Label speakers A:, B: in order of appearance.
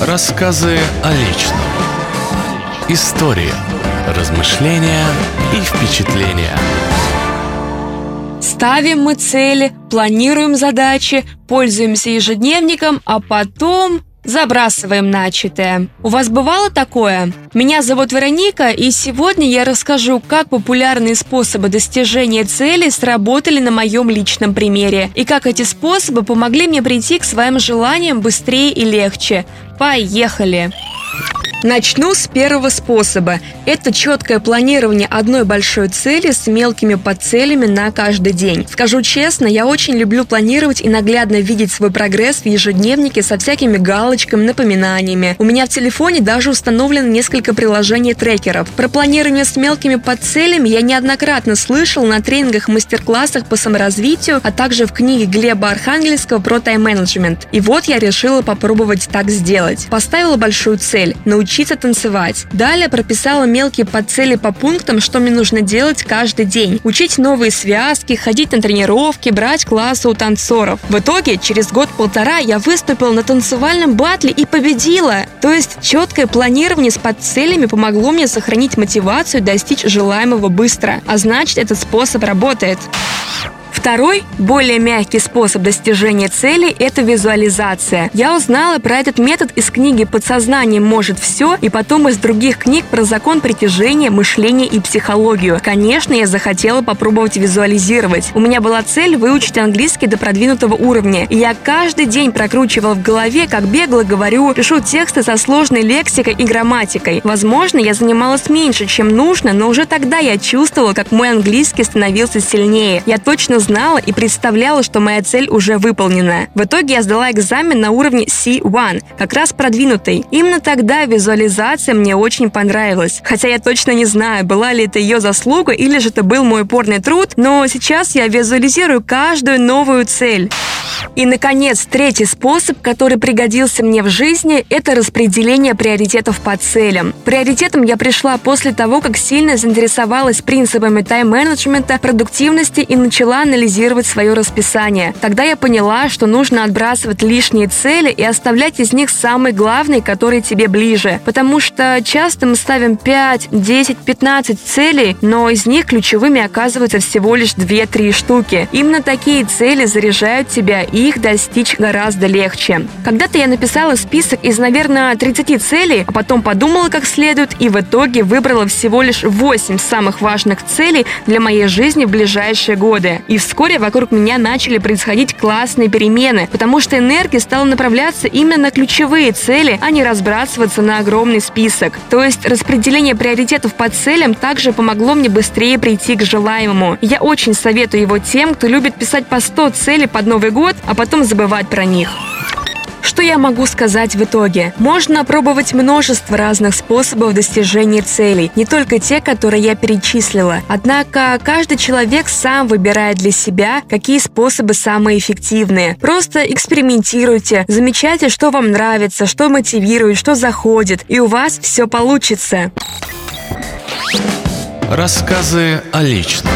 A: Рассказы о личном. История. Размышления и впечатления.
B: Ставим мы цели, планируем задачи, пользуемся ежедневником, а потом забрасываем начатое. У вас бывало такое? Меня зовут Вероника, и сегодня я расскажу, как популярные способы достижения цели сработали на моем личном примере, и как эти способы помогли мне прийти к своим желаниям быстрее и легче. Поехали! Начну с первого способа. Это четкое планирование одной большой цели с мелкими подцелями на каждый день. Скажу честно, я очень люблю планировать и наглядно видеть свой прогресс в ежедневнике со всякими галочками, напоминаниями. У меня в телефоне даже установлено несколько приложений-трекеров. Про планирование с мелкими подцелями я неоднократно слышал на тренингах, мастер-классах по саморазвитию, а также в книге Глеба Архангельского про тайм-менеджмент. И вот я решила попробовать так сделать. Поставила большую цель – научиться научиться танцевать. Далее прописала мелкие подцели по пунктам, что мне нужно делать каждый день. Учить новые связки, ходить на тренировки, брать классы у танцоров. В итоге, через год-полтора я выступила на танцевальном батле и победила. То есть четкое планирование с подцелями помогло мне сохранить мотивацию достичь желаемого быстро. А значит, этот способ работает. Второй, более мягкий способ достижения цели – это визуализация. Я узнала про этот метод из книги «Подсознание может все» и потом из других книг про закон притяжения, мышления и психологию. Конечно, я захотела попробовать визуализировать. У меня была цель выучить английский до продвинутого уровня. И я каждый день прокручивала в голове, как бегло говорю, пишу тексты со сложной лексикой и грамматикой. Возможно, я занималась меньше, чем нужно, но уже тогда я чувствовала, как мой английский становился сильнее. Я точно знала, знала и представляла, что моя цель уже выполнена. В итоге я сдала экзамен на уровне C1, как раз продвинутый. Именно тогда визуализация мне очень понравилась. Хотя я точно не знаю, была ли это ее заслуга или же это был мой упорный труд, но сейчас я визуализирую каждую новую цель. И, наконец, третий способ, который пригодился мне в жизни, это распределение приоритетов по целям. Приоритетом я пришла после того, как сильно заинтересовалась принципами тайм-менеджмента, продуктивности и начала анализировать свое расписание. Тогда я поняла, что нужно отбрасывать лишние цели и оставлять из них самые главные, которые тебе ближе. Потому что часто мы ставим 5, 10, 15 целей, но из них ключевыми оказываются всего лишь 2-3 штуки. Именно такие цели заряжают тебя и их достичь гораздо легче. Когда-то я написала список из, наверное, 30 целей, а потом подумала как следует и в итоге выбрала всего лишь 8 самых важных целей для моей жизни в ближайшие годы. И вскоре вокруг меня начали происходить классные перемены, потому что энергия стала направляться именно на ключевые цели, а не разбрасываться на огромный список. То есть распределение приоритетов по целям также помогло мне быстрее прийти к желаемому. Я очень советую его тем, кто любит писать по 100 целей под Новый год, а потом забывать про них. Что я могу сказать в итоге? Можно пробовать множество разных способов достижения целей, не только те, которые я перечислила. Однако каждый человек сам выбирает для себя, какие способы самые эффективные. Просто экспериментируйте, замечайте, что вам нравится, что мотивирует, что заходит, и у вас все получится.
A: Рассказы о личном.